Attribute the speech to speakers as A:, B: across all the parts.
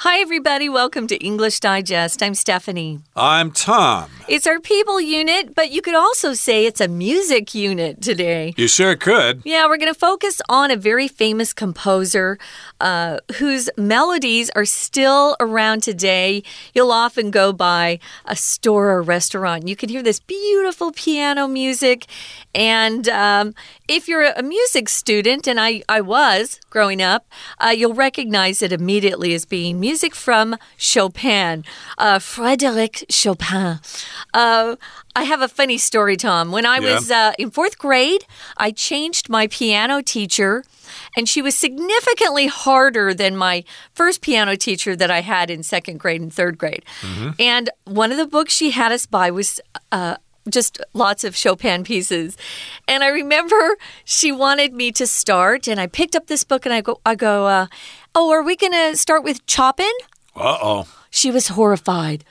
A: Hi, everybody. Welcome to English Digest. I'm Stephanie.
B: I'm Tom.
A: It's our people unit, but you could also say it's a music unit today.
B: You sure could.
A: Yeah, we're going to focus on a very famous composer uh, whose melodies are still around today. You'll often go by a store or restaurant. You can hear this beautiful piano music. And um, if you're a music student, and I, I was growing up, uh, you'll recognize it immediately as being music from Chopin, uh, Frédéric Chopin. Uh, I have a funny story, Tom. When I
B: Yeah.
A: was uh, in fourth grade, I changed my piano teacher, and she was significantly harder than my first piano teacher that I had in second grade and third grade. And one of the books she had us buy was. Uh, just lots of Chopin pieces. And I remember she wanted me to start, and I picked up this book and I go, I go, uh, oh, are we going to start with Chopin?
B: Uh oh.
A: She was horrified.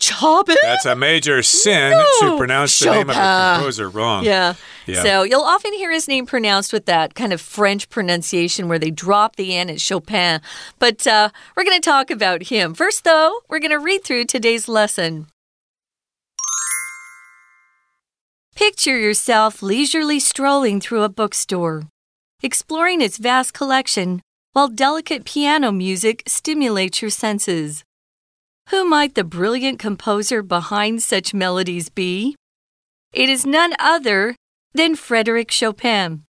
A: Chopin?
B: That's a major sin
A: No.
B: to pronounce the name of a composer wrong.
A: Yeah.
B: Yeah.
A: So you'll often hear his name pronounced with that kind of French pronunciation where they drop the N at Chopin. But uh, we're going to talk about him. First, though, we're going to read through today's lesson. Picture yourself leisurely strolling through a bookstore, exploring its vast collection while delicate piano music stimulates your senses. Who might the brilliant composer behind such melodies be? It is none other than Frédéric Chopin,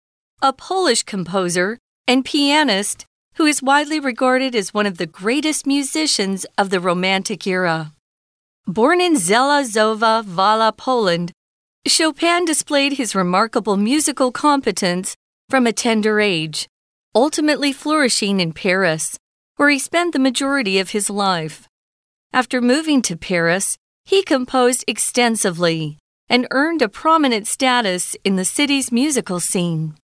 A: a Polish composer and pianist who is widely regarded as one of the greatest musicians of the Romantic era. Born in Zelazowa Wola, Poland, Chopin displayed his remarkable musical competence from a tender age, ultimately flourishing in Paris, where he spent the majority of his life. After moving to Paris, he composed extensively and earned a prominent status in the city's musical scene.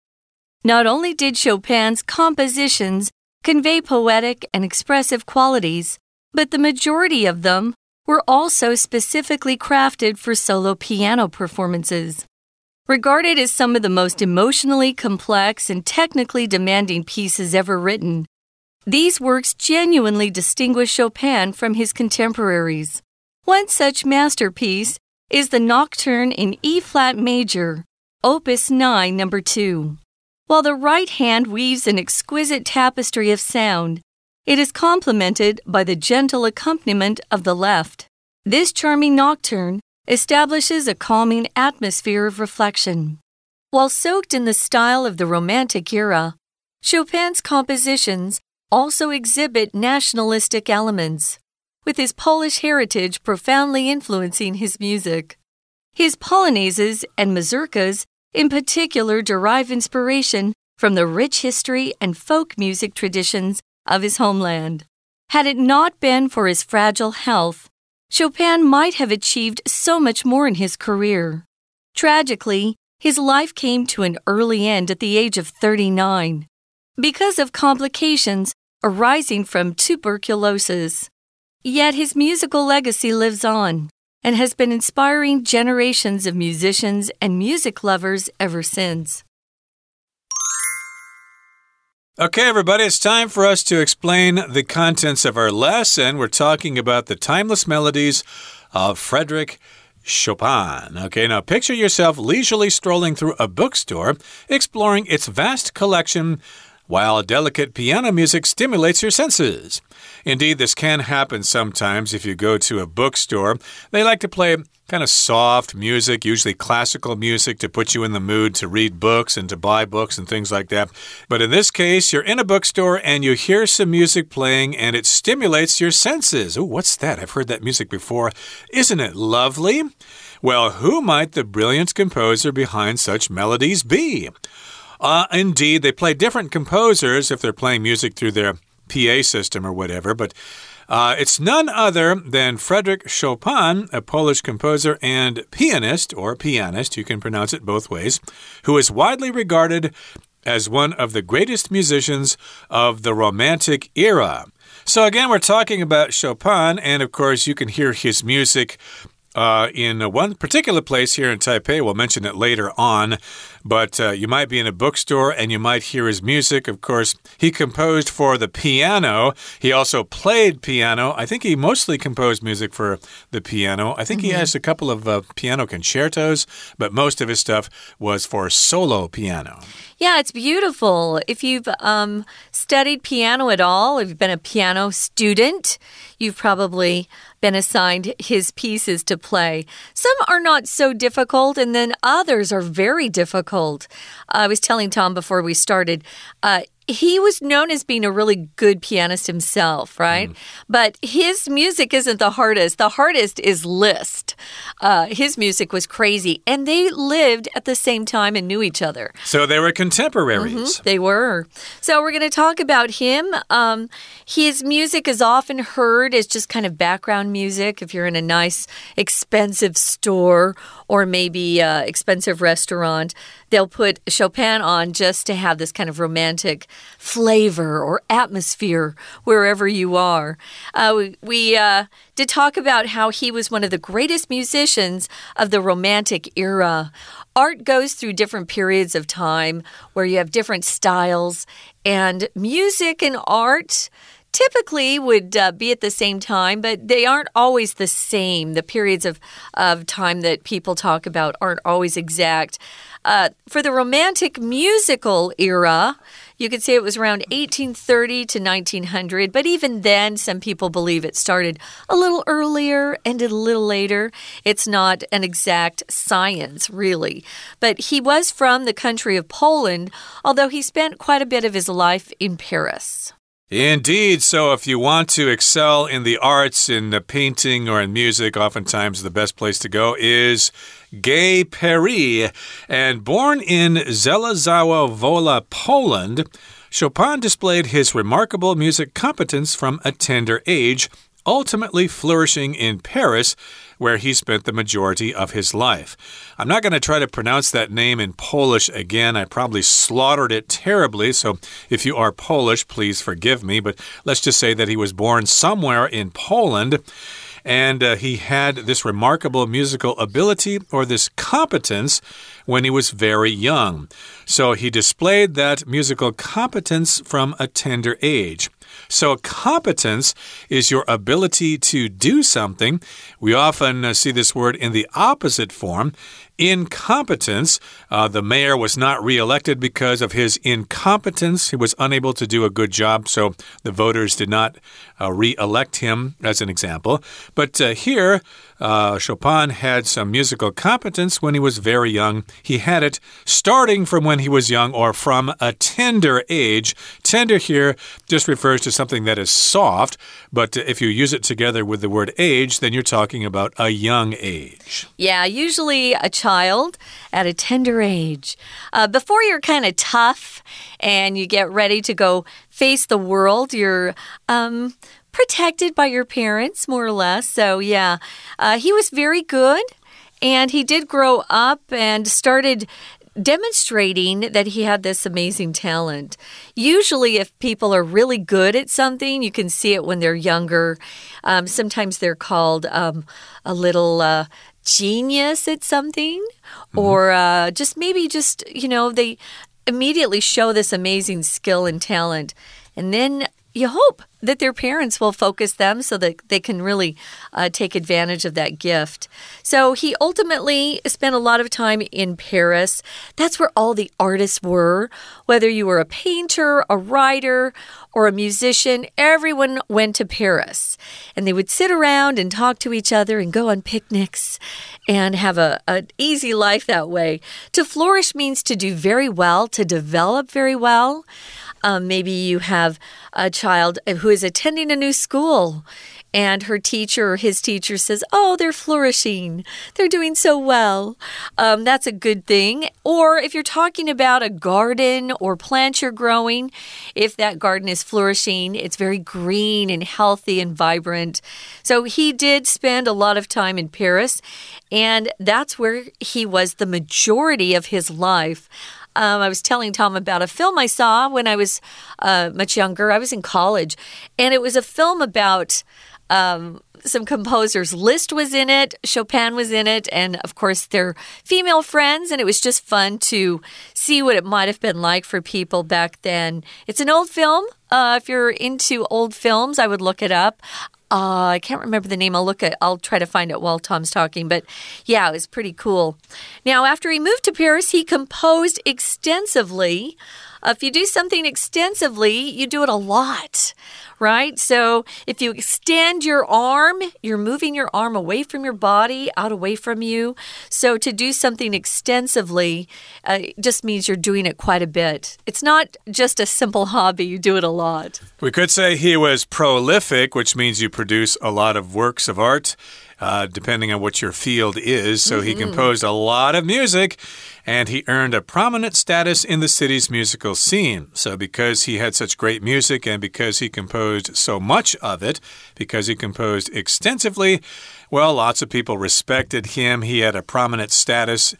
A: Not only did Chopin's compositions convey poetic and expressive qualities, but the majority of them were also specifically crafted for solo piano performances. Regarded as some of the most emotionally complex and technically demanding pieces ever written, these works genuinely distinguish Chopin from his contemporaries. One such masterpiece is the Nocturne in E flat major, Opus 9, number 2. While the right hand weaves an exquisite tapestry of sound, it is complemented by the gentle accompaniment of the left. This charming nocturne establishes a calming atmosphere of reflection. While soaked in the style of the Romantic era, Chopin's compositions also exhibit nationalistic elements, with his Polish heritage profoundly influencing his music. His polonaises and mazurkas, in particular, derive inspiration from the rich history and folk music traditions of his homeland. Had it not been for his fragile health, Chopin might have achieved so much more in his career. Tragically, his life came to an early end at the age of 39 because of complications arising from tuberculosis. Yet his musical legacy lives on and has been inspiring generations of musicians and music lovers ever since.
B: Okay, everybody, it's time for us to explain the contents of our lesson. We're talking about the timeless melodies of Frederick Chopin. Okay, now picture yourself leisurely strolling through a bookstore, exploring its vast collection while delicate piano music stimulates your senses. Indeed, this can happen sometimes if you go to a bookstore. They like to play kind of soft music, usually classical music, to put you in the mood to read books and to buy books and things like that. But in this case, you're in a bookstore and you hear some music playing and it stimulates your senses. Oh, what's that? I've heard that music before. Isn't it lovely? Well, who might the brilliant composer behind such melodies be? Uh, indeed, they play different composers if they're playing music through their PA system or whatever, but uh, it's none other than Frederick Chopin, a Polish composer and pianist, or pianist, you can pronounce it both ways, who is widely regarded as one of the greatest musicians of the Romantic era. So, again, we're talking about Chopin, and of course, you can hear his music uh, in one particular place here in Taipei. We'll mention it later on. but uh, you might be in a bookstore and you might hear his music. Of course, he composed for the piano. He also played piano. I think he mostly composed music for the piano. I think mm -hmm. he mm-hmm. has a couple of uh, piano concertos, but most of his stuff was for solo piano.
A: Yeah, it's beautiful. If you've um, studied piano at all, if you've been a piano student, you've probably been assigned his pieces to play. Some are not so difficult, and then others are very difficult. I was telling Tom before we started, uh, he was known as being a really good pianist himself, right? Mm. But his music isn't the hardest. The hardest is Liszt. Uh, his music was crazy, and they lived at the same time and knew each other.
B: So they were contemporaries. Mm
A: -hmm, they were. So we're going to talk about him. Um, his music is often heard as just kind of background music if you're in a nice, expensive store or maybe uh, expensive restaurant. They'll put Chopin on just to have this kind of romantic flavor or atmosphere wherever you are. Uh, we, we uh, did talk about how he was one of the greatest musicians of the Romantic era. Art goes through different periods of time where you have different styles, and music and art typically would uh, be at the same time, but they aren't always the same. The periods of, of time that people talk about aren't always exact. Uh, for the Romantic musical era, you could say it was around 1830 to 1900, but even then, some people believe it started a little earlier, ended a little later. It's not an exact science, really. But he was from the country of Poland, although he spent quite a bit of his life in Paris.
B: Indeed. So, if you want to excel in the arts, in the painting, or in music, oftentimes the best place to go is Gay Paris. And born in Zelazowa Wola, Poland, Chopin displayed his remarkable music competence from a tender age, ultimately flourishing in Paris where he spent the majority of his life. I'm not going to try to pronounce that name in Polish again. I probably slaughtered it terribly, so if you are Polish, please forgive me. But let's just say that he was born somewhere in Poland and uh, he had this remarkable musical ability or this competence when he was very young. So he displayed that musical competence from a tender age. So, competence is your ability to do something. We often uh, see this word in the opposite form incompetence. Uh, the mayor was not reelected because of his incompetence. He was unable to do a good job, so the voters did not uh, re elect him, as an example. But uh, here, uh, Chopin had some musical competence when he was very young. He had it starting from when he was young or from a tender age. Tender here just refers to something that is soft, but if you use it together with the word age, then you're talking about a young age.
A: Yeah, usually a child at a tender age. Uh, before you're kind of tough and you get ready to go face the world, you're um, protected by your parents, more or less. So, yeah, uh, he was very good. And he did grow up and started demonstrating that he had this amazing talent. Usually, if people are really good at something, you can see it when they're younger. Um, sometimes they're called um, a little uh, genius at something, mm -hmm. or uh, just maybe just, you know, they immediately show this amazing skill and talent. And then you hope that their parents will focus them so that they can really uh, take advantage of that gift. So he ultimately spent a lot of time in Paris. That's where all the artists were. Whether you were a painter, a writer, or a musician, everyone went to Paris. And they would sit around and talk to each other and go on picnics and have a, an easy life that way. To flourish means to do very well, to develop very well. Um, maybe you have a child who is attending a new school and her teacher or his teacher says, Oh, they're flourishing. They're doing so well. Um, that's a good thing. Or if you're talking about a garden or plant you're growing, if that garden is flourishing, it's very green and healthy and vibrant. So he did spend a lot of time in Paris, and that's where he was the majority of his life. Um, I was telling Tom about a film I saw when I was uh, much younger. I was in college, and it was a film about. Um, some composers. Liszt was in it, Chopin was in it, and of course, their female friends. And it was just fun to see what it might have been like for people back then. It's an old film. Uh, if you're into old films, I would look it up. Uh, I can't remember the name. I'll look at. I'll try to find it while Tom's talking. But yeah, it was pretty cool. Now, after he moved to Paris, he composed extensively. If you do something extensively, you do it a lot right? So if you extend your arm, you're moving your arm away from your body, out away from you. So to do something extensively uh, just means you're doing it quite a bit. It's not just a simple hobby, you do it a lot.
B: We could say he was prolific, which means you produce a lot of works of art. Uh, depending on what your field is. So mm -hmm. he mm-hmm. composed a lot of music and he earned a prominent status in the city's musical scene. So, because he had such great music and because he composed so much of it, because he composed extensively, well, lots of people respected him. He had a prominent status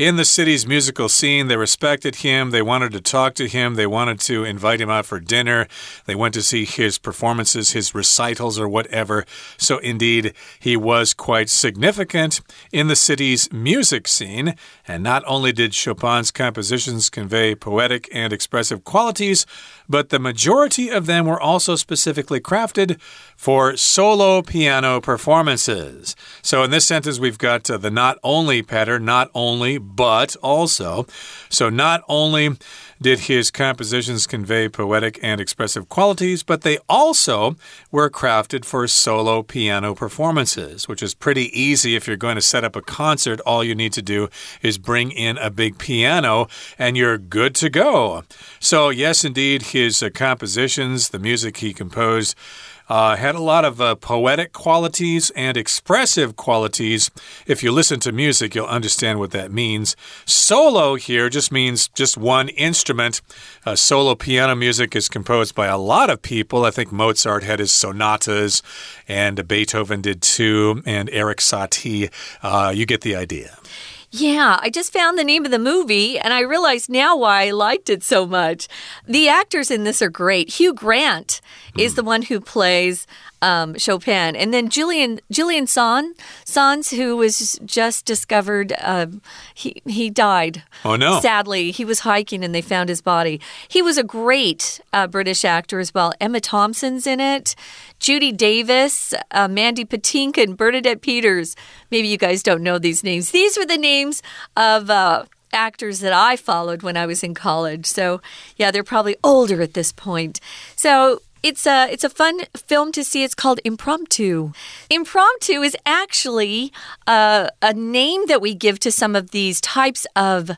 B: in the city's musical scene. They respected him. They wanted to talk to him. They wanted to invite him out for dinner. They went to see his performances, his recitals, or whatever. So, indeed, he was quite significant in the city's music scene. And not only did Chopin's compositions convey poetic and expressive qualities, but the majority of them were also specifically crafted for solo piano performances. So in this sentence, we've got uh, the not only pattern, not only, but also. So not only did his compositions convey poetic and expressive qualities, but they also were crafted for solo piano performances, which is pretty easy if you're going to set up a concert. All you need to do is bring in a big piano and you're good to go. So, yes, indeed, his uh, compositions, the music he composed, uh, had a lot of uh, poetic qualities and expressive qualities. If you listen to music, you'll understand what that means. Solo here just means just one instrument. Uh, solo piano music is composed by a lot of people. I think Mozart had his sonatas, and Beethoven did too, and Erik Satie. Uh, you get the idea.
A: Yeah, I just found the name of the movie and I realized now why I liked it so much. The actors in this are great. Hugh Grant mm. is the one who plays um, Chopin, and then Julian Julian Son Sands, who was just discovered, uh, he he died.
B: Oh no!
A: Sadly, he was hiking and they found his body. He was a great uh, British actor as well. Emma Thompson's in it. Judy Davis, uh, Mandy Patinkin, Bernadette Peters. Maybe you guys don't know these names. These were the names of uh, actors that I followed when I was in college. So, yeah, they're probably older at this point. So, it's a it's a fun film to see. It's called Impromptu. Impromptu is actually uh, a name that we give to some of these types of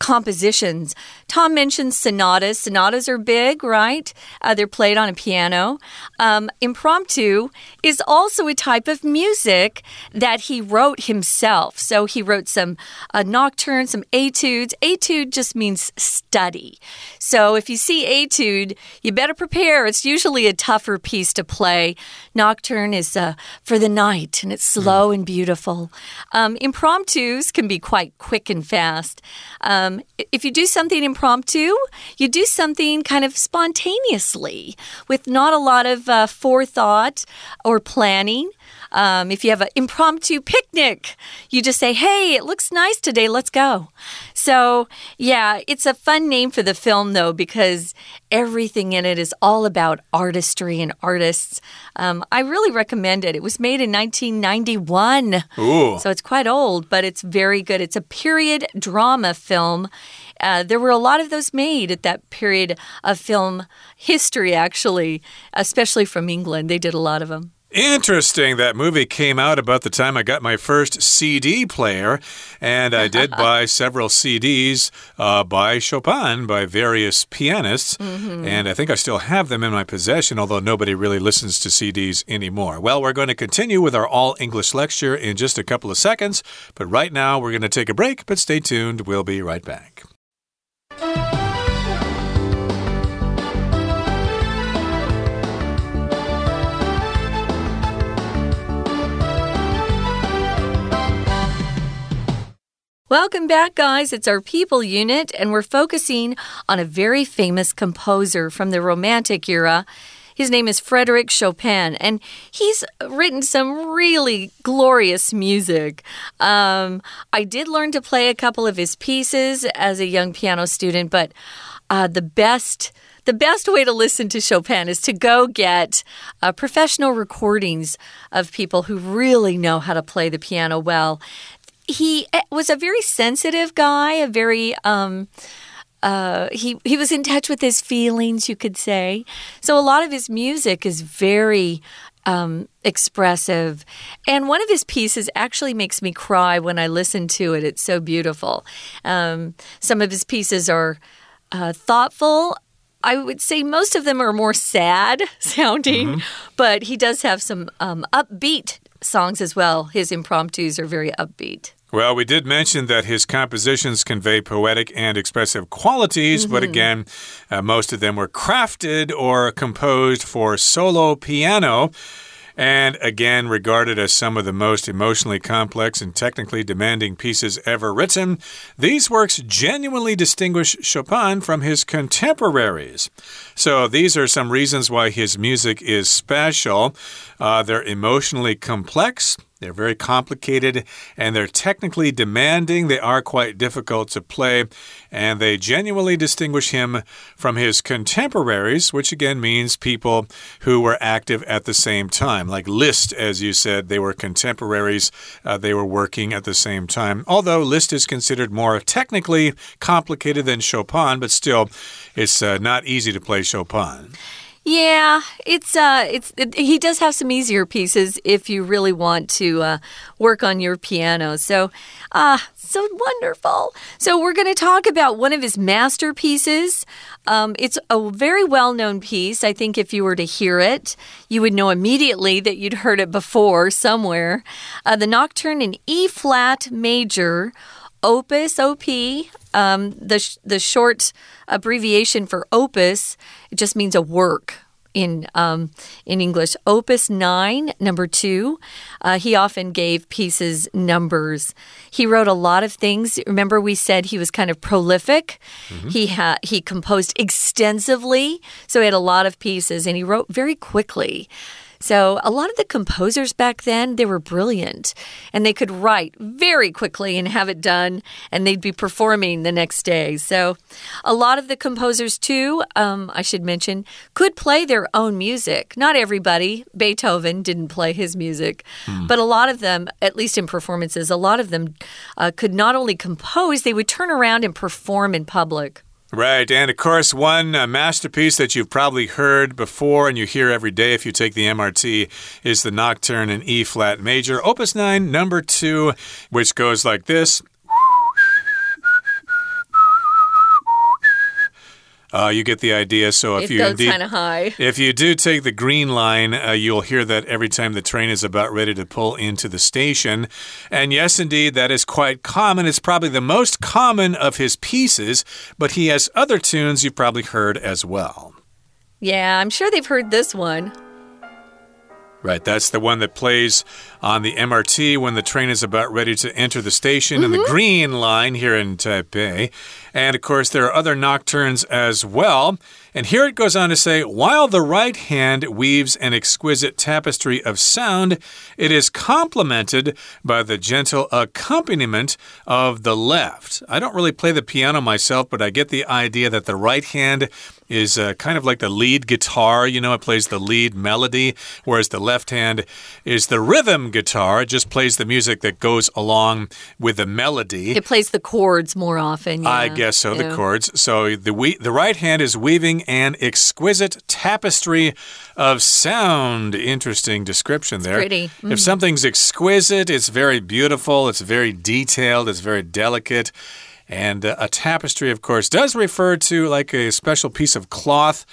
A: compositions. Tom mentioned sonatas. Sonatas are big, right? Uh, they're played on a piano. Um, impromptu is also a type of music that he wrote himself. So he wrote some uh, nocturnes, some etudes. Etude just means study. So if you see etude, you better prepare. It's usually a tougher piece to play. Nocturne is uh, for the night and it's slow mm. and beautiful. Um, impromptus can be quite quick and fast. Um, um, if you do something impromptu, you do something kind of spontaneously with not a lot of uh, forethought or planning. Um, if you have an impromptu picnic, you just say, hey, it looks nice today, let's go. So, yeah, it's a fun name for the film, though, because everything in it is all about artistry and artists. Um, I really recommend it. It was made in 1991.
B: Ooh.
A: So it's quite old, but it's very good. It's a period drama film. Uh, there were a lot of those made at that period of film history, actually, especially from England. They did a lot of them.
B: Interesting. That movie came out about the time I got my first CD player, and I did buy several CDs uh, by Chopin, by various pianists, mm -hmm. and I think I still have them in my possession, although nobody really listens to CDs anymore. Well, we're going to continue with our all English lecture in just a couple of seconds, but right now we're going to take a break, but stay tuned. We'll be right back.
A: Welcome back, guys. It's our people unit, and we're focusing on a very famous composer from the Romantic era. His name is Frederick Chopin, and he's written some really glorious music. Um, I did learn to play a couple of his pieces as a young piano student, but uh, the best the best way to listen to Chopin is to go get uh, professional recordings of people who really know how to play the piano well. He eh, was a very sensitive guy, a very um, uh, he he was in touch with his feelings, you could say. So a lot of his music is very um, expressive, and one of his pieces actually makes me cry when I listen to it. It's so beautiful. Um, some of his pieces are uh, thoughtful. I would say most of them are more sad sounding, mm -hmm. but he does have some um, upbeat songs as well. His impromptus are very upbeat.
B: Well, we did mention that his compositions convey poetic and expressive qualities, mm -hmm. but mm-hmm. again, uh, most of them were crafted or composed for solo piano and again regarded as some of the most emotionally complex and technically demanding pieces ever written, these works genuinely distinguish Chopin from his contemporaries. So, these are some reasons why his music is special. Uh, they're emotionally complex. They're very complicated and they're technically demanding. They are quite difficult to play, and they genuinely distinguish him from his contemporaries, which again means people who were active at the same time. Like Liszt, as you said, they were contemporaries, uh, they were working at the same time. Although Liszt is considered more technically complicated than Chopin, but still, it's uh, not easy to play Chopin.
A: Yeah, it's uh, it's it, he does have some easier pieces if you really want to uh, work on your piano. So, ah, uh, so wonderful. So we're going to talk about one of his masterpieces. Um, it's a very well-known piece. I think if you were to hear it, you would know immediately that you'd heard it before somewhere. Uh, the Nocturne in E flat major. Opus OP, um, the sh the short abbreviation for opus, it just means a work in um, in English. Opus nine, number two. Uh, he often gave pieces numbers. He wrote a lot of things. Remember, we said he was kind of prolific. Mm -hmm. He had he composed extensively, so he had a lot of pieces, and he wrote very quickly. So a lot of the composers back then, they were brilliant and they could write very quickly and have it done and they'd be performing the next day. So a lot of the composers too, um, I should mention, could play their own music. Not everybody. Beethoven didn't play his music, hmm. but a lot of them, at least in performances, a lot of them uh, could not only compose, they would turn around and perform in public.
B: Right. And of course, one uh, masterpiece that you've probably heard before and you hear every day if you take the MRT is the Nocturne in E flat major, Opus 9, number 2, which goes like this. Uh, you get the idea. So if
A: it
B: you indeed,
A: high.
B: if you do take the green line, uh, you'll hear that every time the train is about ready to pull into the station. And yes, indeed, that is quite common. It's probably the most common of his pieces, but he has other tunes you've probably heard as well.
A: Yeah, I'm sure they've heard this one.
B: Right, that's the one that plays on the MRT when the train is about ready to enter the station mm -hmm. in the mm-hmm. green line here in Taipei. And of course, there are other nocturnes as well. And here it goes on to say while the right hand weaves an exquisite tapestry of sound, it is complemented by the gentle accompaniment of the left. I don't really play the piano myself, but I get the idea that the right hand is uh, kind of like the lead guitar. You know, it plays the lead melody, whereas the left hand is the rhythm guitar. It just plays the music that goes along with the melody.
A: It plays the chords more often. Yeah.
B: I guess so, yeah. the chords. So the, we the right hand is weaving an exquisite tapestry of sound. Interesting description
A: it's
B: there.
A: Pretty.
B: Mm. If something's exquisite, it's very beautiful, it's very detailed, it's very delicate. And uh, a tapestry, of course, does refer to like a special piece of cloth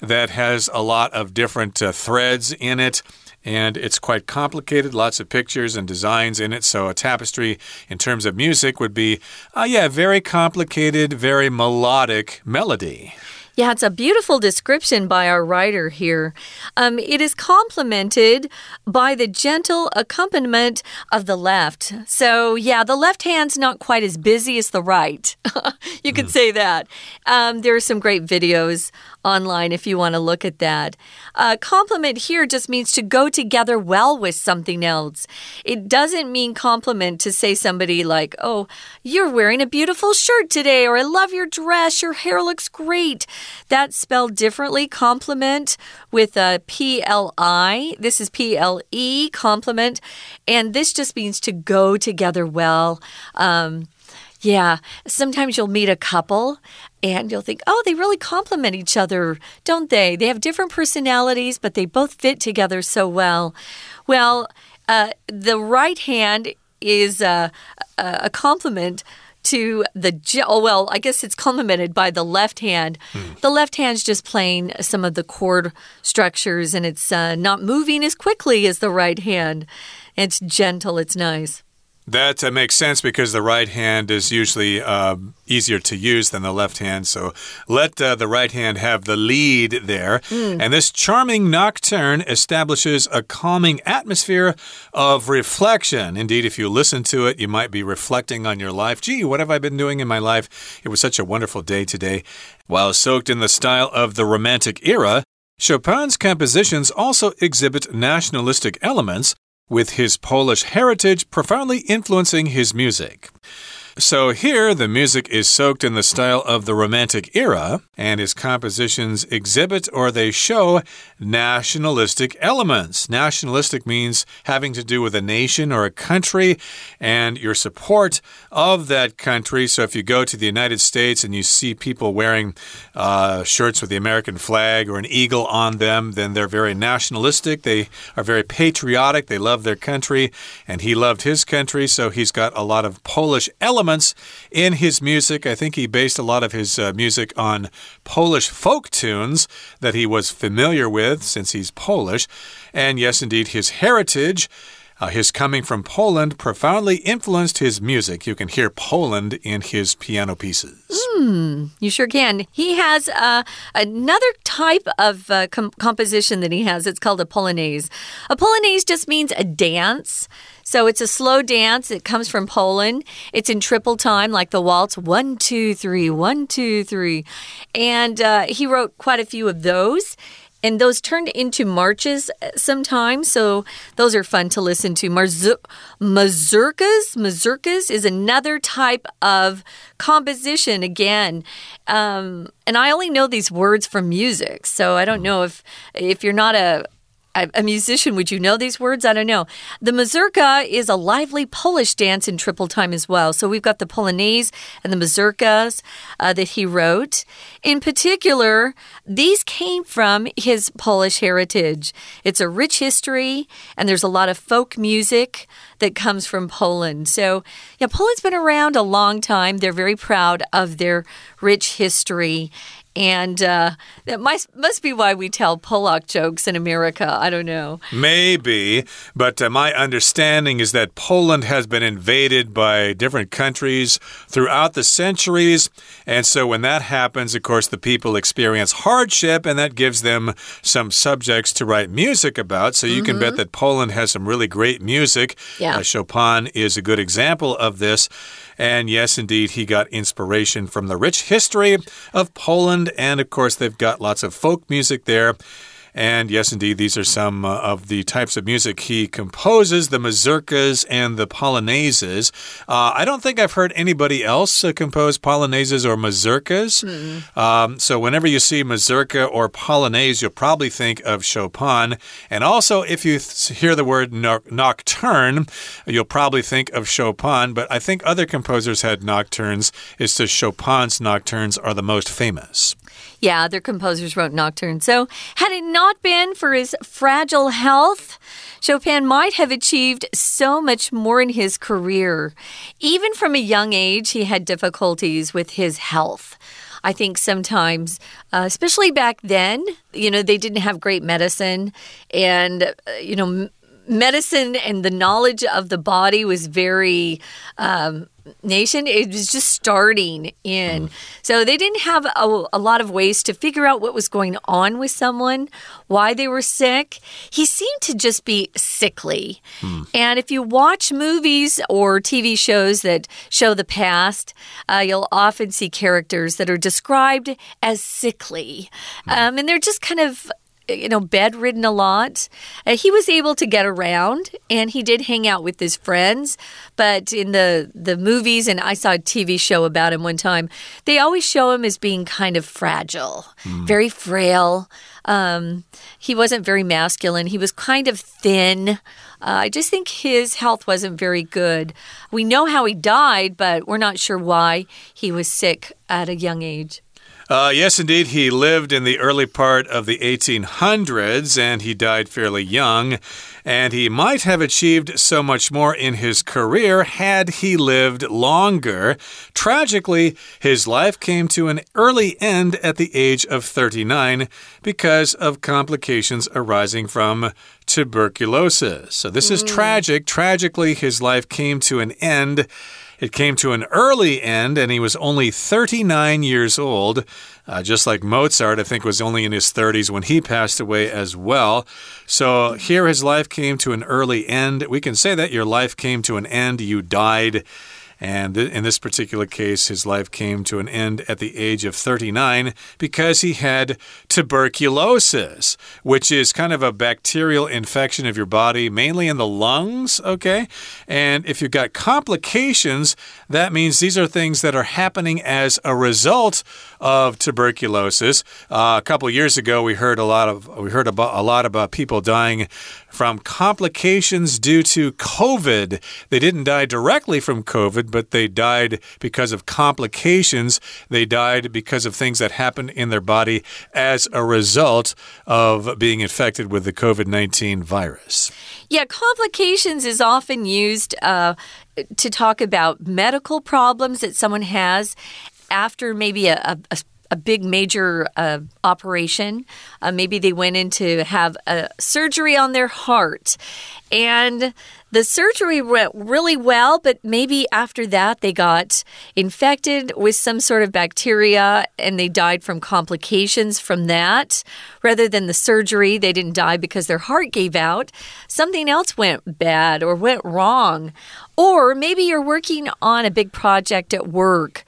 B: that has a lot of different uh, threads in it and it's quite complicated. Lots of pictures and designs in it. So, a tapestry in terms of music would be, uh, yeah, very complicated, very melodic melody.
A: Yeah, it's a beautiful description by our writer here. Um, it is complemented by the gentle accompaniment of the left. So, yeah, the left hand's not quite as busy as the right. you could mm. say that. Um, there are some great videos online if you want to look at that. Uh, complement here just means to go together well with something else. It doesn't mean compliment to say somebody like, oh, you're wearing a beautiful shirt today, or I love your dress, your hair looks great. That's spelled differently. Compliment with a P L I. This is P L E, complement. And this just means to go together well. Um, yeah, sometimes you'll meet a couple and you'll think, oh, they really complement each other, don't they? They have different personalities, but they both fit together so well. Well, uh, the right hand is a complement to the oh well i guess it's complemented by the left hand. Hmm. the left hand's just playing some of the chord structures and it's uh, not moving as quickly as the right hand. It's gentle. It's nice
B: that uh, makes sense because the right hand is usually uh, easier to use than the left hand. So let uh, the right hand have the lead there. Mm. And this charming nocturne establishes a calming atmosphere of reflection. Indeed, if you listen to it, you might be reflecting on your life. Gee, what have I been doing in my life? It was such a wonderful day today. While soaked in the style of the Romantic era, Chopin's compositions also exhibit nationalistic elements with his Polish heritage profoundly influencing his music. So here, the music is soaked in the style of the Romantic era, and his compositions exhibit or they show nationalistic elements. Nationalistic means having to do with a nation or a country and your support of that country. So if you go to the United States and you see people wearing uh, shirts with the American flag or an eagle on them, then they're very nationalistic. They are very patriotic. They love their country, and he loved his country, so he's got a lot of Polish elements elements in his music. I think he based a lot of his uh, music on Polish folk tunes that he was familiar with since he's Polish. And yes, indeed, his heritage. Uh, his coming from Poland profoundly influenced his music. You can hear Poland in his piano pieces.
A: Hmm, you sure can. He has uh, another type of uh, com composition that he has. It's called a polonaise. A polonaise just means a dance. So it's a slow dance. It comes from Poland. It's in triple time, like the waltz one, two, three, one, two, three. And uh, he wrote quite a few of those and those turned into marches uh, sometimes. So those are fun to listen to. Mazurkas, mazurkas is another type of composition again. Um, and I only know these words from music, so I don't know if if you're not a a musician, would you know these words? I don't know. The mazurka is a lively Polish dance in triple time as well. So we've got the Polonaise and the mazurkas uh, that he wrote. In particular, these came from his Polish heritage. It's a rich history, and there's a lot of folk music that comes from Poland. So, yeah, Poland's been around a long time. They're very proud of their rich history. And uh, that must, must be why we tell Polak jokes in America. I don't know.
B: Maybe. But uh, my understanding is that Poland has been invaded by different countries throughout the centuries. And so when that happens, of course, the people experience hardship, and that gives them some subjects to write music about. So you mm -hmm. can bet mm-hmm. that Poland has some really great music.
A: Yeah.
B: Uh, Chopin is a good example of this. And yes, indeed, he got inspiration from the rich history of Poland. And of course, they've got lots of folk music there. And yes, indeed, these are some uh, of the types of music he composes the mazurkas and the polonaises. Uh, I don't think I've heard anybody else uh, compose polonaises or mazurkas. Mm. Um, so whenever you see mazurka or polonaise, you'll probably think of Chopin. And also, if you hear the word no nocturne, you'll probably think of Chopin. But I think other composers had nocturnes. It's just Chopin's nocturnes are the most famous.
A: Yeah, other composers wrote nocturnes. So, had it not been for his fragile health, Chopin might have achieved so much more in his career. Even from a young age, he had difficulties with his health. I think sometimes, uh, especially back then, you know, they didn't have great medicine. And, uh, you know, medicine and the knowledge of the body was very um, nation it was just starting in mm. so they didn't have a, a, lot of ways to figure out what was going on with someone why they were sick he seemed to just be sickly mm. and if you watch movies or tv shows that show the past uh, you'll often see characters that are described as sickly mm. um, and they're just kind of you know, bedridden a lot. Uh, he was able to get around and he did hang out with his friends. But in the, the movies, and I saw a TV show about him one time, they always show him as being kind of fragile, mm. very frail. Um, he wasn't very masculine. He was kind of thin. Uh, I just think his health wasn't very good. We know how he died, but we're not sure why he was sick at a young age.
B: Uh, yes, indeed. He lived in the early part of the 1800s and he died fairly young. And he might have achieved so much more in his career had he lived longer. Tragically, his life came to an early end at the age of 39 because of complications arising from tuberculosis. So this is mm. tragic. Tragically, his life came to an end. It came to an early end, and he was only 39 years old. Uh, just like Mozart, I think, was only in his 30s when he passed away as well. So here his life came to an early end. We can say that your life came to an end, you died. And in this particular case, his life came to an end at the age of 39 because he had tuberculosis, which is kind of a bacterial infection of your body, mainly in the lungs, okay? And if you've got complications, that means these are things that are happening as a result of tuberculosis. Uh, a couple years ago, we heard a lot of we heard about a lot about people dying from complications due to COVID. They didn't die directly from COVID, but they died because of complications. They died because of things that happened in their body as a result of being infected with the COVID 19 virus.
A: Yeah, complications is often used uh, to talk about medical problems that someone has after maybe a, a, a big major uh, operation. Uh, maybe they went in to have a surgery on their heart. And the surgery went really well, but maybe after that they got infected with some sort of bacteria and they died from complications from that. Rather than the surgery, they didn't die because their heart gave out. Something else went bad or went wrong. Or maybe you're working on a big project at work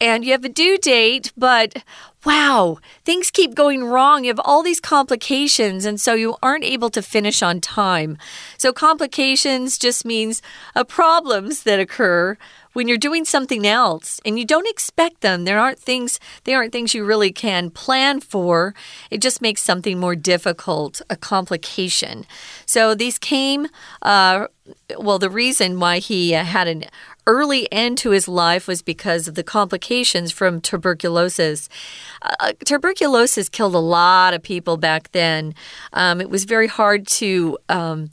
A: and you have a due date, but wow, things keep going wrong. You have all these complications, and so you aren't able to finish on time. So, complications just means uh, problems that occur when you're doing something else and you don't expect them there aren't things they aren't things you really can plan for it just makes something more difficult a complication so these came uh, well the reason why he uh, had an early end to his life was because of the complications from tuberculosis. Uh, tuberculosis killed a lot of people back then. Um, it was very hard to um,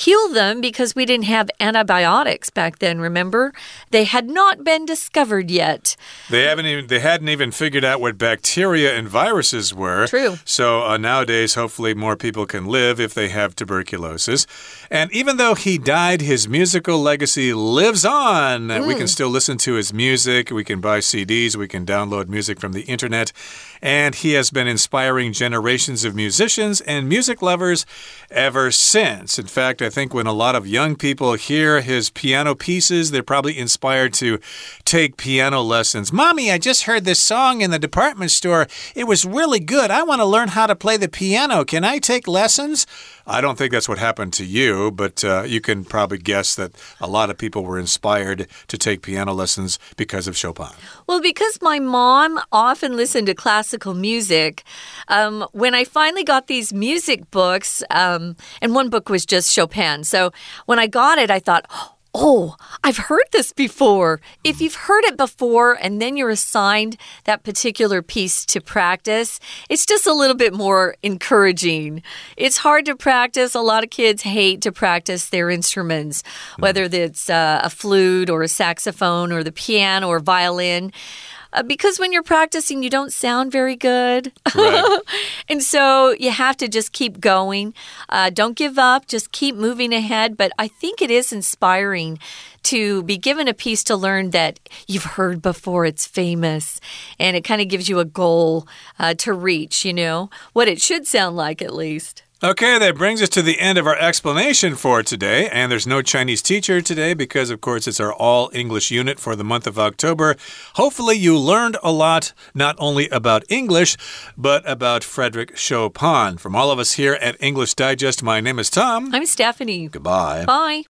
A: heal them because we didn't have antibiotics back then. Remember, they had not been discovered yet.
B: They haven't even they hadn't even figured out what bacteria and viruses were.
A: True.
B: So uh, nowadays, hopefully, more people can live if they have tuberculosis. And even though he died, his musical legacy lives on. Mm. We can mm. still listen to his music. We can buy CDs. We can download music from the internet. And he has been inspiring generations of musicians and music lovers ever since. In fact, I think when a lot of young people hear his piano pieces, they're probably inspired to take piano lessons. Mommy, I just heard this song in the department store. It was really good. I want to learn how to play the piano. Can I take lessons? I don't think that's what happened to you, but uh, you can probably guess that a lot of people were inspired to take piano lessons because of Chopin.
A: Well, because my mom often listened to classical music, um, when I finally got these music books, um, and one book was just Chopin. So when I got it, I thought, oh, Oh, I've heard this before. If you've heard it before and then you're assigned that particular piece to practice, it's just a little bit more encouraging. It's hard to practice. A lot of kids hate to practice their instruments, whether it's uh, a flute or a saxophone or the piano or violin. Uh, because when you're practicing, you don't sound very good.
B: Right.
A: and so you have to just keep going. Uh, don't give up, just keep moving ahead. But I think it is inspiring to be given a piece to learn that you've heard before, it's famous, and it kind of gives you a goal uh, to reach, you know, what it should sound like at least.
B: Okay, that brings us to the end of our explanation for today. And there's no Chinese teacher today because, of course, it's our all English unit for the month of October. Hopefully, you learned a lot, not only about English, but about Frederick Chopin. From all of us here at English Digest, my name is Tom.
A: I'm Stephanie.
B: Goodbye.
A: Bye.